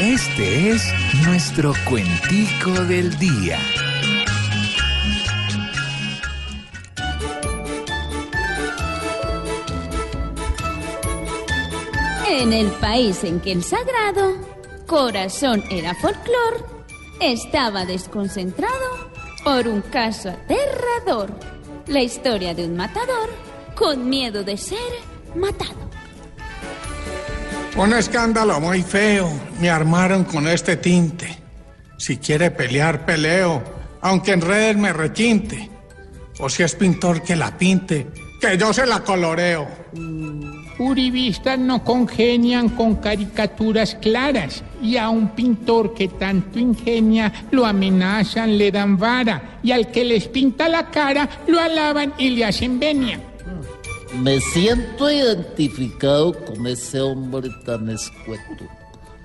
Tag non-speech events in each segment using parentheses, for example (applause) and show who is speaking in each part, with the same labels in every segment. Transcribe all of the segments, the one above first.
Speaker 1: Este es nuestro cuentico del día.
Speaker 2: En el país en que el sagrado corazón era folclor, estaba desconcentrado por un caso aterrador. La historia de un matador con miedo de ser matado.
Speaker 3: Un escándalo muy feo me armaron con este tinte. Si quiere pelear, peleo, aunque en redes me requinte. O si es pintor que la pinte, que yo se la coloreo.
Speaker 4: Uribistas no congenian con caricaturas claras y a un pintor que tanto ingenia lo amenazan, le dan vara y al que les pinta la cara lo alaban y le hacen venia.
Speaker 5: Me siento identificado con ese hombre tan escueto,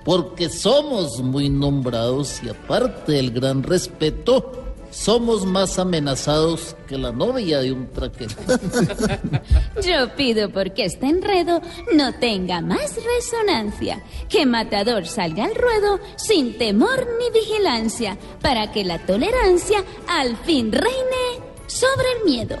Speaker 5: porque somos muy nombrados y aparte del gran respeto, somos más amenazados que la novia de un traqueto. (laughs)
Speaker 2: Yo pido porque este enredo no tenga más resonancia, que Matador salga al ruedo sin temor ni vigilancia, para que la tolerancia al fin reine sobre el miedo.